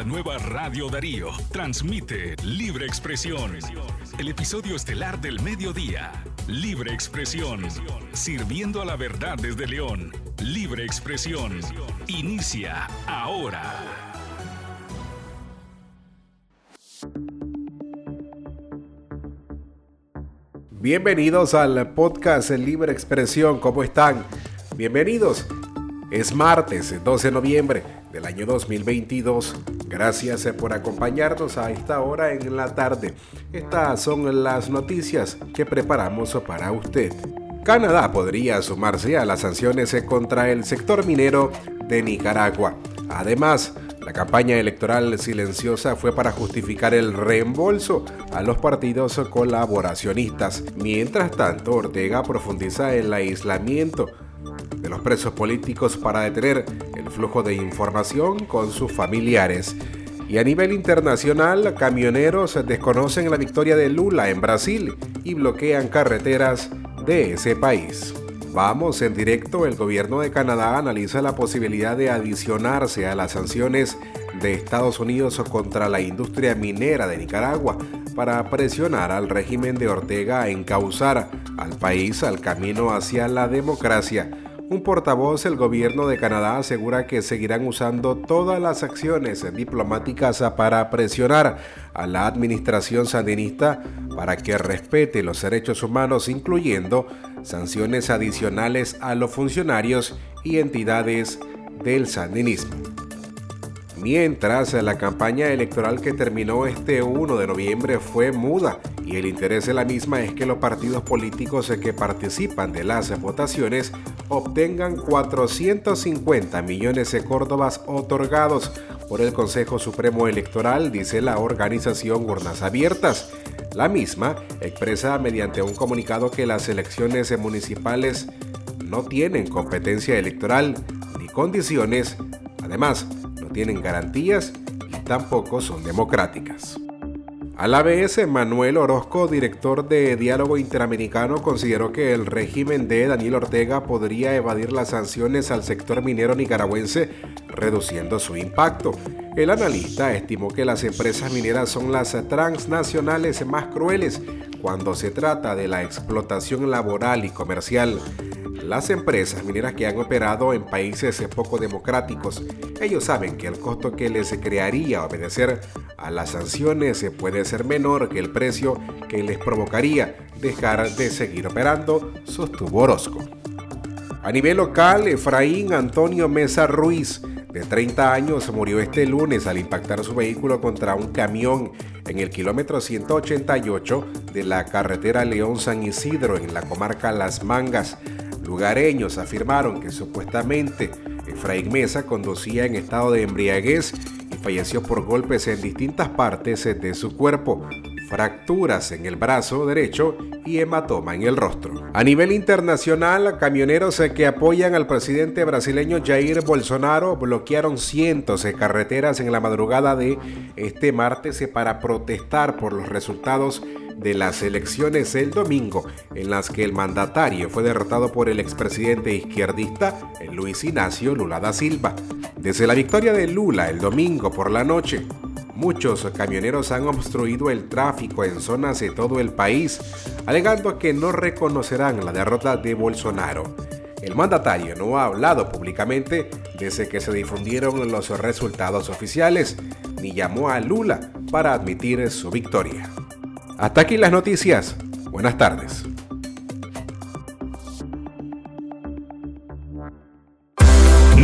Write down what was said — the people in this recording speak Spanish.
la nueva Radio Darío. Transmite Libre Expresión. El episodio estelar del mediodía. Libre Expresión. Sirviendo a la verdad desde León. Libre Expresión. Inicia ahora. Bienvenidos al podcast Libre Expresión. ¿Cómo están? Bienvenidos. Es martes 12 de noviembre del año 2022. Gracias por acompañarnos a esta hora en la tarde. Estas son las noticias que preparamos para usted. Canadá podría sumarse a las sanciones contra el sector minero de Nicaragua. Además, la campaña electoral silenciosa fue para justificar el reembolso a los partidos colaboracionistas. Mientras tanto, Ortega profundiza el aislamiento de los presos políticos para detener flujo de información con sus familiares. Y a nivel internacional, camioneros desconocen la victoria de Lula en Brasil y bloquean carreteras de ese país. Vamos en directo, el gobierno de Canadá analiza la posibilidad de adicionarse a las sanciones de Estados Unidos contra la industria minera de Nicaragua para presionar al régimen de Ortega a encauzar al país al camino hacia la democracia un portavoz del gobierno de Canadá asegura que seguirán usando todas las acciones diplomáticas para presionar a la administración sandinista para que respete los derechos humanos, incluyendo sanciones adicionales a los funcionarios y entidades del sandinismo. Mientras la campaña electoral que terminó este 1 de noviembre fue muda y el interés de la misma es que los partidos políticos que participan de las votaciones obtengan 450 millones de córdobas otorgados por el Consejo Supremo Electoral, dice la organización Urnas Abiertas. La misma expresa mediante un comunicado que las elecciones municipales no tienen competencia electoral ni condiciones, además tienen garantías y tampoco son democráticas. A la vez, Manuel Orozco, director de Diálogo Interamericano, consideró que el régimen de Daniel Ortega podría evadir las sanciones al sector minero nicaragüense, reduciendo su impacto. El analista estimó que las empresas mineras son las transnacionales más crueles cuando se trata de la explotación laboral y comercial las empresas mineras que han operado en países poco democráticos, ellos saben que el costo que les crearía obedecer a las sanciones puede ser menor que el precio que les provocaría dejar de seguir operando, sostuvo Orozco. A nivel local, Efraín Antonio Mesa Ruiz, de 30 años, murió este lunes al impactar su vehículo contra un camión en el kilómetro 188 de la carretera León San Isidro en la comarca Las Mangas. Lugareños afirmaron que supuestamente Efraín Mesa conducía en estado de embriaguez y falleció por golpes en distintas partes de su cuerpo, fracturas en el brazo derecho y hematoma en el rostro. A nivel internacional, camioneros que apoyan al presidente brasileño Jair Bolsonaro bloquearon cientos de carreteras en la madrugada de este martes para protestar por los resultados de las elecciones el domingo, en las que el mandatario fue derrotado por el expresidente izquierdista Luis Ignacio Lula da Silva. Desde la victoria de Lula el domingo por la noche, muchos camioneros han obstruido el tráfico en zonas de todo el país, alegando que no reconocerán la derrota de Bolsonaro. El mandatario no ha hablado públicamente desde que se difundieron los resultados oficiales, ni llamó a Lula para admitir su victoria. Hasta aquí las noticias. Buenas tardes.